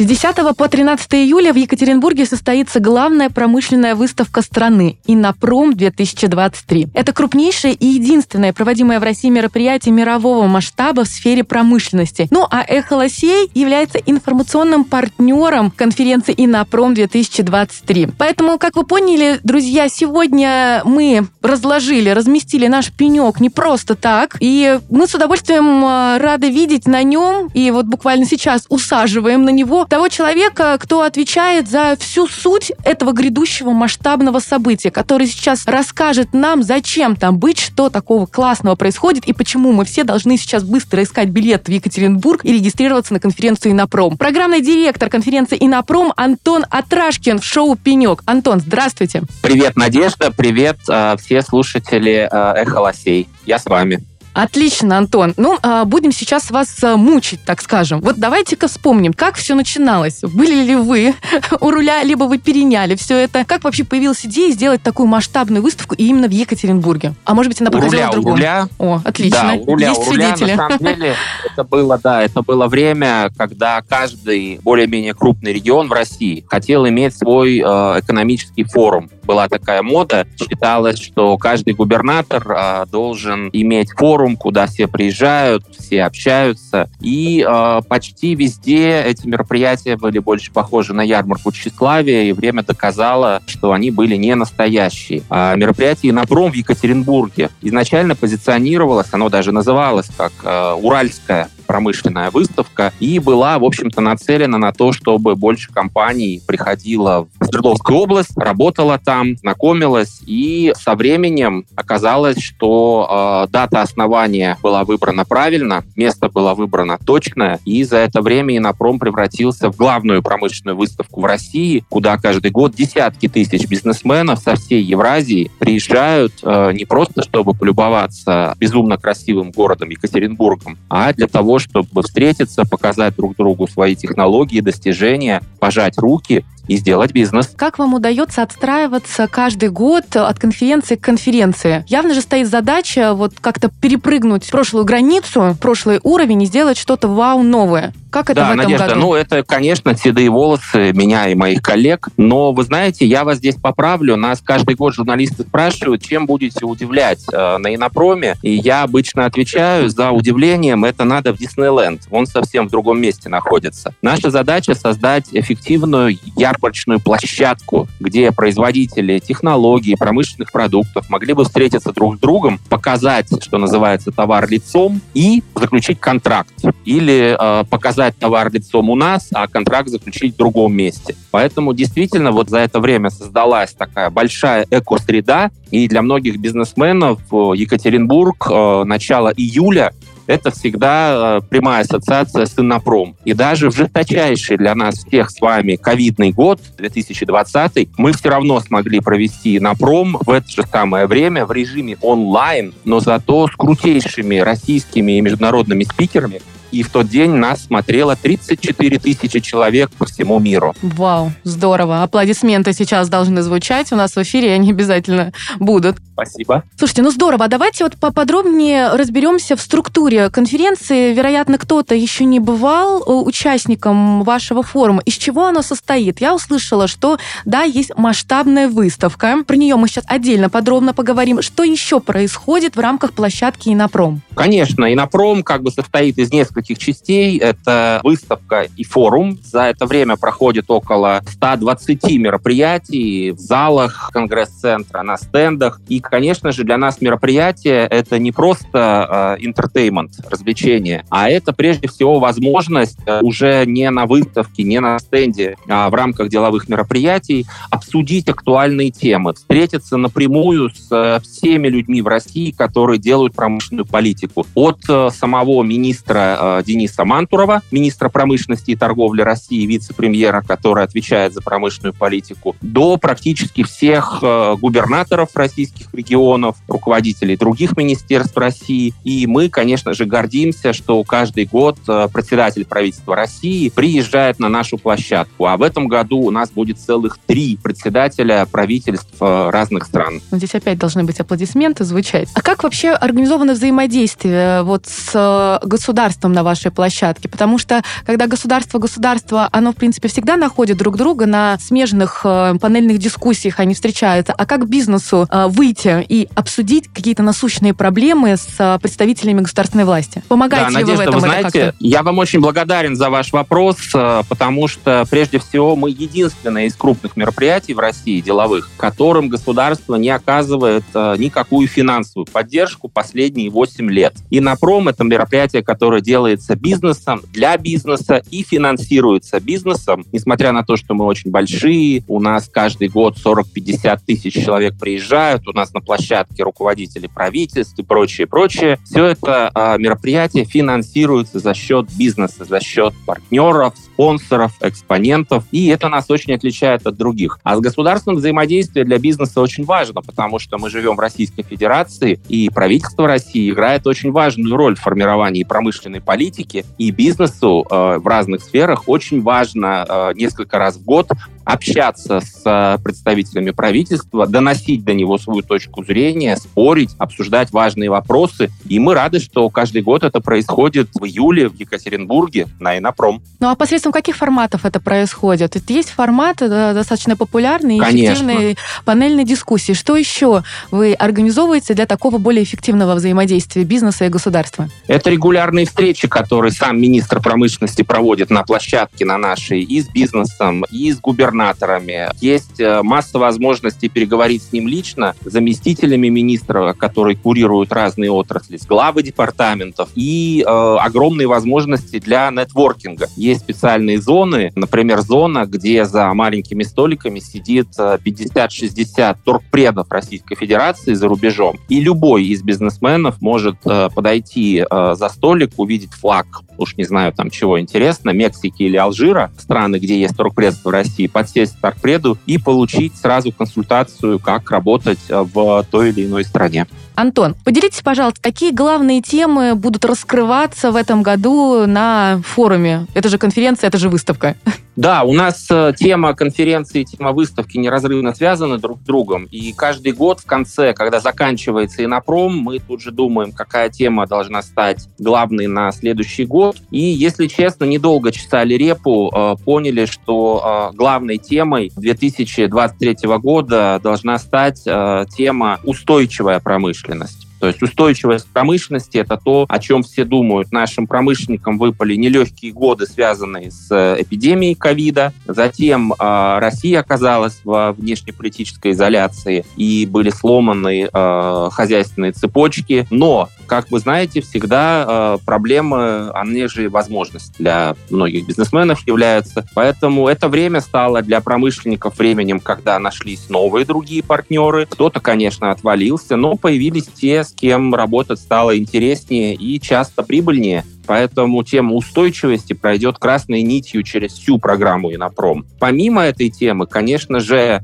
С 10 по 13 июля в Екатеринбурге состоится главная промышленная выставка страны «Иннопром-2023». Это крупнейшее и единственное проводимое в России мероприятие мирового масштаба в сфере промышленности. Ну а «Эхолосей» является информационным партнером конференции «Иннопром-2023». Поэтому, как вы поняли, друзья, сегодня мы разложили, разместили наш пенек не просто так, и мы с удовольствием э, рады видеть на нем, и вот буквально сейчас усаживаем на него того человека, кто отвечает за всю суть этого грядущего масштабного события, который сейчас расскажет нам, зачем там быть, что такого классного происходит и почему мы все должны сейчас быстро искать билет в Екатеринбург и регистрироваться на конференцию «Инопром». Программный директор конференции «Инопром» Антон Атрашкин в шоу «Пенек». Антон, здравствуйте. Привет, Надежда, привет э, все слушатели э, «Эхо Лосей». Я с вами. Отлично, Антон. Ну, а, будем сейчас вас а, мучить, так скажем. Вот давайте-ка вспомним, как все начиналось. Были ли вы у руля, либо вы переняли все это? Как вообще появилась идея сделать такую масштабную выставку именно в Екатеринбурге? А может быть, она проходила у руля, в другом? У руля. О, отлично. Да, у руля, Есть у руля, свидетели. на самом деле, это было, да, это было время, когда каждый более-менее крупный регион в России хотел иметь свой э, экономический форум. Была такая мода. Считалось, что каждый губернатор э, должен иметь форум, куда все приезжают, все общаются. И э, почти везде эти мероприятия были больше похожи на ярмарку тщеславия, и время доказало, что они были не настоящие. А мероприятие «Инопром» в Екатеринбурге изначально позиционировалось, оно даже называлось как э, «Уральская промышленная выставка и была, в общем-то, нацелена на то, чтобы больше компаний приходило в Свердловскую область, работала там, знакомилась, и со временем оказалось, что э, дата основания была выбрана правильно, место было выбрано точное, и за это время Инопром превратился в главную промышленную выставку в России, куда каждый год десятки тысяч бизнесменов со всей Евразии приезжают э, не просто, чтобы полюбоваться безумно красивым городом Екатеринбургом, а для того, чтобы встретиться, показать друг другу свои технологии, достижения, пожать руки и сделать бизнес. Как вам удается отстраиваться каждый год от конференции к конференции? Явно же стоит задача вот как-то перепрыгнуть прошлую границу, прошлый уровень и сделать что-то вау новое. Как это да, в этом Надежда, году? ну это, конечно, седые волосы меня и моих коллег, но вы знаете, я вас здесь поправлю, нас каждый год журналисты спрашивают, чем будете удивлять э, на Инопроме, и я обычно отвечаю, за удивлением это надо в Диснейленд, он совсем в другом месте находится. Наша задача создать эффективную ярмарочную площадку, где производители технологий, промышленных продуктов могли бы встретиться друг с другом, показать, что называется, товар лицом и заключить контракт. Или э, показать товар лицом у нас, а контракт заключить в другом месте. Поэтому действительно вот за это время создалась такая большая эко-среда, и для многих бизнесменов э, Екатеринбург э, начало июля это всегда э, прямая ассоциация с Иннопром. И даже в жесточайший для нас всех с вами ковидный год, 2020, мы все равно смогли провести Иннопром в это же самое время в режиме онлайн, но зато с крутейшими российскими и международными спикерами, и в тот день нас смотрело 34 тысячи человек по всему миру. Вау, здорово. Аплодисменты сейчас должны звучать у нас в эфире, они обязательно будут. Спасибо. Слушайте, ну здорово. А давайте вот поподробнее разберемся в структуре конференции. Вероятно, кто-то еще не бывал э, участником вашего форума. Из чего оно состоит? Я услышала, что, да, есть масштабная выставка. Про нее мы сейчас отдельно подробно поговорим. Что еще происходит в рамках площадки Инопром? Конечно, Инопром как бы состоит из нескольких частей. Это выставка и форум. За это время проходит около 120 мероприятий в залах Конгресс-центра, на стендах. И, конечно же, для нас мероприятие — это не просто entertainment, э, развлечение, а это прежде всего возможность э, уже не на выставке, не на стенде, а в рамках деловых мероприятий обсудить актуальные темы, встретиться напрямую с э, всеми людьми в России, которые делают промышленную политику. От э, самого министра Дениса Мантурова, министра промышленности и торговли России, вице-премьера, который отвечает за промышленную политику, до практически всех губернаторов российских регионов, руководителей других министерств России. И мы, конечно же, гордимся, что каждый год э, председатель правительства России приезжает на нашу площадку. А в этом году у нас будет целых три председателя правительств э, разных стран. Здесь опять должны быть аплодисменты звучать. А как вообще организовано взаимодействие вот с государством на вашей площадке? Потому что когда государство-государство, оно, в принципе, всегда находит друг друга на смежных панельных дискуссиях, они встречаются. А как бизнесу выйти и обсудить какие-то насущные проблемы с представителями государственной власти? Помогаете да, ли Надежда, вы в этом? Вы знаете, я вам очень благодарен за ваш вопрос, э, потому что, прежде всего, мы единственное из крупных мероприятий в России, деловых, которым государство не оказывает э, никакую финансовую поддержку последние 8 лет. И Напром — это мероприятие, которое делается бизнесом, для бизнеса и финансируется бизнесом, несмотря на то, что мы очень большие, у нас каждый год 40-50 тысяч человек приезжают, у нас на площадке руководители правительств и прочее, прочее. Все это э, мероприятие финансируется за счет бизнеса, за счет партнеров, спонсоров, экспонентов, и это нас очень отличает от других. А с государственным взаимодействие для бизнеса очень важно, потому что мы живем в Российской Федерации, и правительство России играет очень важную роль в формировании промышленной политики, и бизнесу э, в разных сферах очень важно э, несколько раз в год общаться с э, представителями правительства, доносить до него свою точку зрения, спорить, обсуждать важные вопросы. И мы рады, что каждый год это происходит в июле в Екатеринбурге на Инопром. Ну а посредством каких форматов это происходит? Есть форматы да, достаточно популярные, Конечно. эффективные панельные дискуссии. Что еще вы организовываете для такого более эффективного взаимодействия бизнеса и государства? Это регулярные встречи, которые сам министр промышленности проводит на площадке на нашей и с бизнесом, и с губернаторами. Есть э, масса возможностей переговорить с ним лично, заместителями министра, которые курируют разные отрасли, с главы департаментов и э, огромные возможности для нетворкинга. Есть специальные зоны, например, зона, где за маленькими столиками сидит 50-60 э, торгпредов Российской Федерации за рубежом. И любой из бизнесменов может э, подойти э, за столик, увидеть флаг уж не знаю там чего интересно, Мексики или Алжира, страны, где есть торгпредство в России, подсесть к торгпреду и получить сразу консультацию, как работать в той или иной стране. Антон, поделитесь, пожалуйста, какие главные темы будут раскрываться в этом году на форуме? Это же конференция, это же выставка. Да, у нас э, тема конференции, тема выставки неразрывно связаны друг с другом. И каждый год в конце, когда заканчивается Инопром, мы тут же думаем, какая тема должна стать главной на следующий год. И, если честно, недолго чесали репу, э, поняли, что э, главной темой 2023 года должна стать тема устойчивая промышленность. То есть устойчивость промышленности – это то, о чем все думают. Нашим промышленникам выпали нелегкие годы, связанные с э, эпидемией ковида. Затем э, Россия оказалась в внешнеполитической изоляции и были сломаны э, хозяйственные цепочки. Но, как вы знаете, всегда э, проблемы, они же возможность для многих бизнесменов являются. Поэтому это время стало для промышленников временем, когда нашлись новые другие партнеры. Кто-то, конечно, отвалился, но появились те, с кем работать стало интереснее и часто прибыльнее. Поэтому тема устойчивости пройдет красной нитью через всю программу Инопром. Помимо этой темы, конечно же,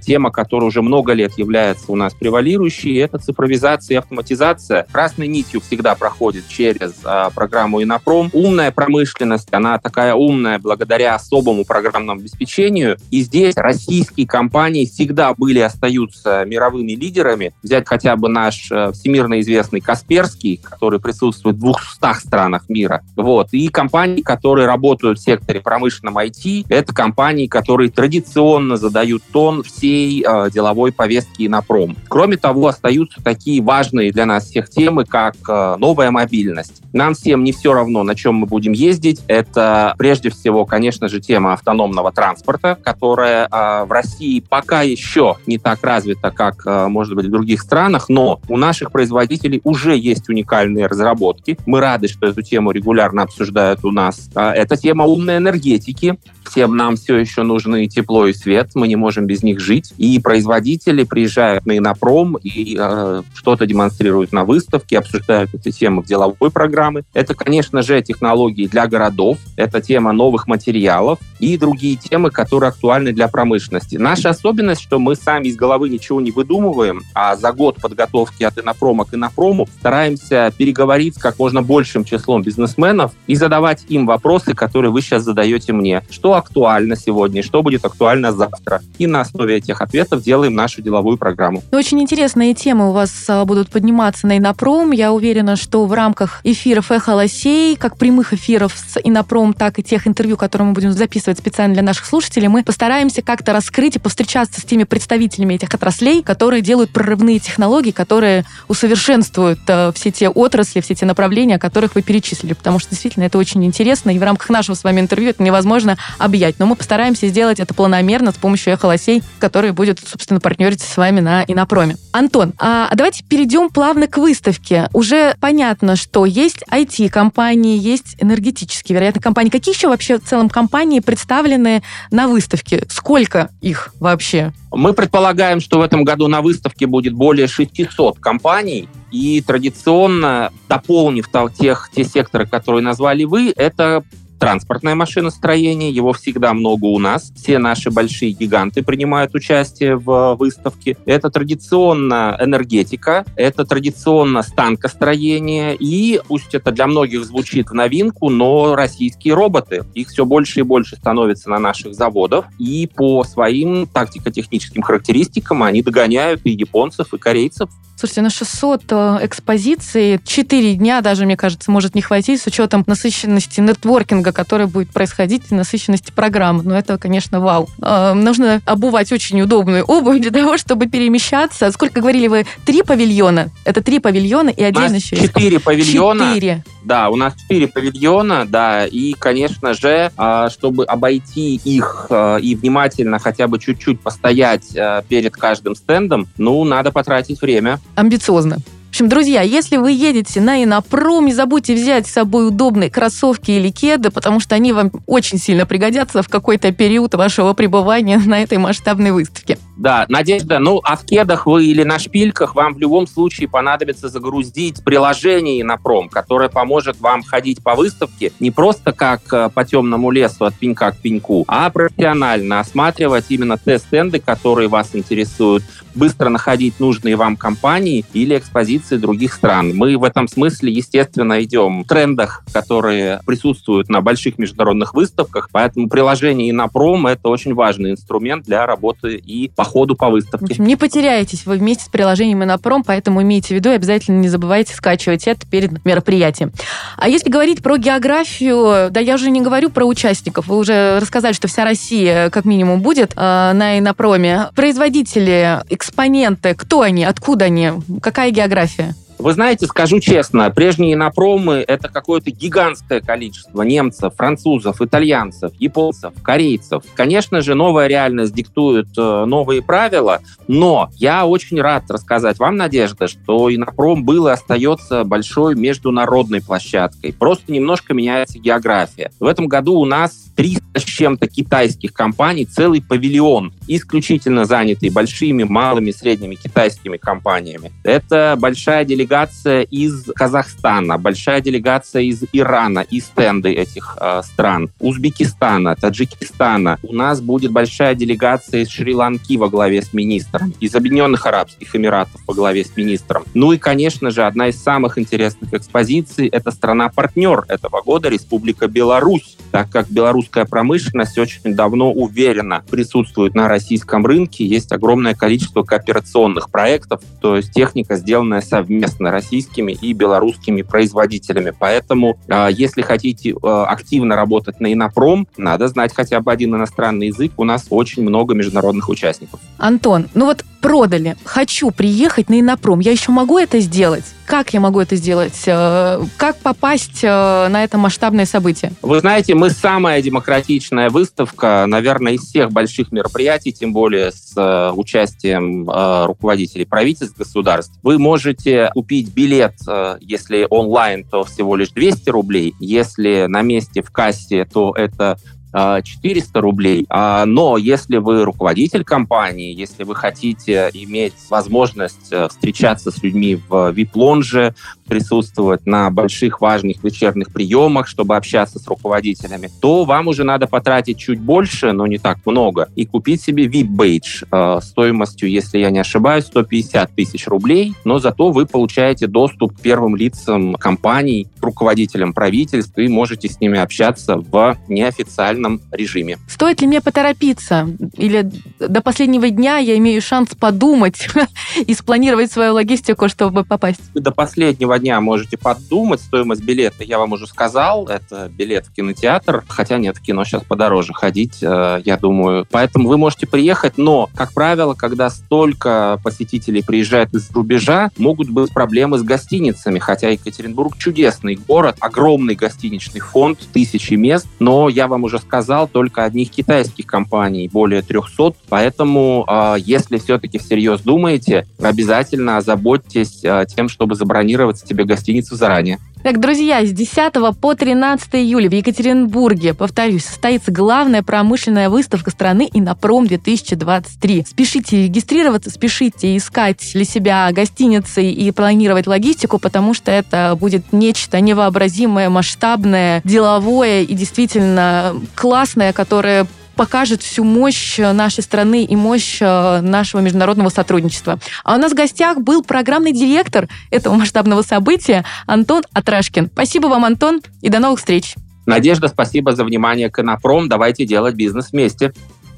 тема, которая уже много лет является у нас превалирующей, это цифровизация и автоматизация. Красной нитью всегда проходит через а, программу Инопром. Умная промышленность, она такая умная благодаря особому программному обеспечению. И здесь российские компании всегда были и остаются мировыми лидерами. Взять хотя бы наш э, всемирно известный Касперский, который присутствует в 200 странах мира. Вот. И компании, которые работают в секторе промышленном IT, это компании, которые традиционно задают тон всей э, деловой повестки на пром. Кроме того, остаются такие важные для нас всех темы, как э, новая мобильность. Нам всем не все равно, на чем мы будем ездить. Это прежде всего, конечно же, тема автономного транспорта, которая э, в России пока еще не так развита, как, э, может быть, в других странах, но у наших производителей уже есть уникальные разработки. Мы рады, что эту тему регулярно обсуждают у нас. Э, это тема умной энергетики. Всем нам все еще нужны тепло и свет. Мы не можем без них них жить. И производители приезжают на Инопром и э, что-то демонстрируют на выставке, обсуждают эти темы в деловой программе. Это, конечно же, технологии для городов, это тема новых материалов и другие темы, которые актуальны для промышленности. Наша особенность, что мы сами из головы ничего не выдумываем, а за год подготовки от Инопрома к Инопрому стараемся переговорить как можно большим числом бизнесменов и задавать им вопросы, которые вы сейчас задаете мне. Что актуально сегодня, что будет актуально завтра. И на основе этих ответов делаем нашу деловую программу. Очень интересные темы у вас а, будут подниматься на Инопром. Я уверена, что в рамках эфиров «Эхо Лосей», как прямых эфиров с Инопром, так и тех интервью, которые мы будем записывать специально для наших слушателей, мы постараемся как-то раскрыть и повстречаться с теми представителями этих отраслей, которые делают прорывные технологии, которые усовершенствуют э, все те отрасли, все те направления, о которых вы перечислили, потому что действительно это очень интересно, и в рамках нашего с вами интервью это невозможно объять. Но мы постараемся сделать это планомерно с помощью эхолосей, которые будет, собственно, партнериться с вами на Инопроме. Антон, а давайте перейдем плавно к выставке. Уже понятно, что есть IT-компании, есть энергетические, вероятно, компании. Какие еще вообще в целом компании представлены на выставке? Сколько их вообще? Мы предполагаем, что в этом году на выставке будет более 600 компаний, и традиционно, дополнив тех, те секторы, которые назвали вы, это транспортное машиностроение, его всегда много у нас. Все наши большие гиганты принимают участие в выставке. Это традиционно энергетика, это традиционно станкостроение, и пусть это для многих звучит в новинку, но российские роботы. Их все больше и больше становится на наших заводах, и по своим тактико-техническим характеристикам они догоняют и японцев, и корейцев. Слушайте, на 600 э, экспозиций 4 дня даже, мне кажется, может не хватить с учетом насыщенности нетворкинга, который будет происходить, и насыщенности программы. Но это, конечно, вау. Э, нужно обувать очень удобную обувь для того, чтобы перемещаться. Сколько говорили вы? Три павильона? Это три павильона и один еще Четыре павильона. Четыре. Да, у нас четыре павильона, да, и, конечно же, а, чтобы обойти их э, и внимательно хотя бы чуть-чуть постоять перед каждым стендом, ну, надо потратить время амбициозно. В общем, друзья, если вы едете на Инопром, не забудьте взять с собой удобные кроссовки или кеды, потому что они вам очень сильно пригодятся в какой-то период вашего пребывания на этой масштабной выставке. Да, Надежда, ну, а в кедах вы или на шпильках вам в любом случае понадобится загрузить приложение Инопром, которое поможет вам ходить по выставке не просто как э, по темному лесу от пенька к пеньку, а профессионально осматривать именно те стенды, которые вас интересуют, быстро находить нужные вам компании или экспозиции других стран. Мы в этом смысле, естественно, идем в трендах, которые присутствуют на больших международных выставках, поэтому приложение Инопром — это очень важный инструмент для работы и по ходу по выставке. В общем, не потеряетесь вы вместе с приложением Инопром, поэтому имейте в виду и обязательно не забывайте скачивать это перед мероприятием. А если говорить про географию, да я уже не говорю про участников, вы уже рассказали, что вся Россия как минимум будет э, на Инопроме. Производители экспоненты, кто они, откуда они, какая география? Вы знаете, скажу честно, прежние инопромы — это какое-то гигантское количество немцев, французов, итальянцев, японцев, корейцев. Конечно же, новая реальность диктует э, новые правила, но я очень рад рассказать вам, Надежда, что инопром был и остается большой международной площадкой. Просто немножко меняется география. В этом году у нас 300 с чем-то китайских компаний, целый павильон, исключительно занятый большими, малыми, средними китайскими компаниями. Это большая делегация из Казахстана, большая делегация из Ирана, из стенды этих э, стран, Узбекистана, Таджикистана. У нас будет большая делегация из Шри-Ланки во главе с министром, из Объединенных Арабских Эмиратов во главе с министром. Ну и, конечно же, одна из самых интересных экспозиций — это страна-партнер этого года, Республика Беларусь, так как белорусская промышленность очень давно уверенно присутствует на российском рынке, есть огромное количество кооперационных проектов, то есть техника, сделанная совместно российскими и белорусскими производителями. Поэтому, а, если хотите а, активно работать на Инопром, надо знать хотя бы один иностранный язык. У нас очень много международных участников. Антон, ну вот продали, хочу приехать на Инопром, я еще могу это сделать? Как я могу это сделать? Э, как попасть э, на это масштабное событие? Вы знаете, мы самая демократичная выставка, наверное, из всех больших мероприятий, тем более с э, участием руководителей правительств, государств. Вы можете купить билет, если онлайн, то всего лишь 200 рублей. Если на месте в кассе, то это 400 рублей. А, но если вы руководитель компании, если вы хотите иметь возможность э, встречаться с людьми в VIP-лонже, присутствовать на больших важных вечерних приемах, чтобы общаться с руководителями, то вам уже надо потратить чуть больше, но не так много, и купить себе VIP-бейдж э, стоимостью, если я не ошибаюсь, 150 тысяч рублей, но зато вы получаете доступ к первым лицам компаний, руководителям правительств, и можете с ними общаться в неофициальном режиме. Стоит ли мне поторопиться? Или до последнего дня я имею шанс подумать и спланировать свою логистику, чтобы попасть? До последнего дня можете подумать. Стоимость билета я вам уже сказал. Это билет в кинотеатр. Хотя нет, в кино сейчас подороже ходить, э, я думаю. Поэтому вы можете приехать, но, как правило, когда столько посетителей приезжает из рубежа, могут быть проблемы с гостиницами. Хотя Екатеринбург чудесный город, огромный гостиничный фонд, тысячи мест. Но я вам уже сказал, только одних китайских компаний более 300. Поэтому, э, если все-таки всерьез думаете, обязательно озаботьтесь э, тем, чтобы забронировать себе гостиницу заранее. Так, друзья, с 10 по 13 июля в Екатеринбурге, повторюсь, состоится главная промышленная выставка страны «Инопром-2023». Спешите регистрироваться, спешите искать для себя гостиницы и планировать логистику, потому что это будет нечто невообразимое, масштабное, деловое и действительно классное, которое покажет всю мощь нашей страны и мощь э, нашего международного сотрудничества. А у нас в гостях был программный директор этого масштабного события Антон Атрашкин. Спасибо вам, Антон, и до новых встреч. Надежда, спасибо за внимание к Инопром. Давайте делать бизнес вместе.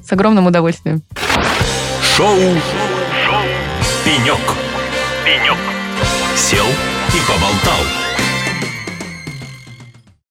С огромным удовольствием. Шоу, Шоу. «Пенек». «Пенек». Сел и поболтал.